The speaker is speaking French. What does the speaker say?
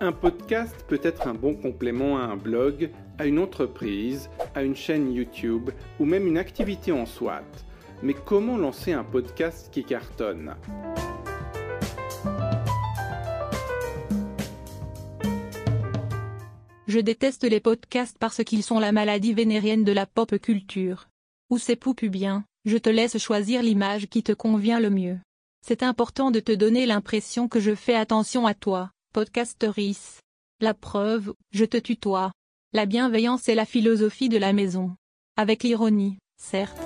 Un podcast peut être un bon complément à un blog, à une entreprise, à une chaîne YouTube ou même une activité en soi. Mais comment lancer un podcast qui cartonne? Je déteste les podcasts parce qu'ils sont la maladie vénérienne de la pop culture. Ou c'est poupu bien, je te laisse choisir l'image qui te convient le mieux. C'est important de te donner l'impression que je fais attention à toi, podcasteris. La preuve, je te tutoie. La bienveillance est la philosophie de la maison. Avec l'ironie, certes.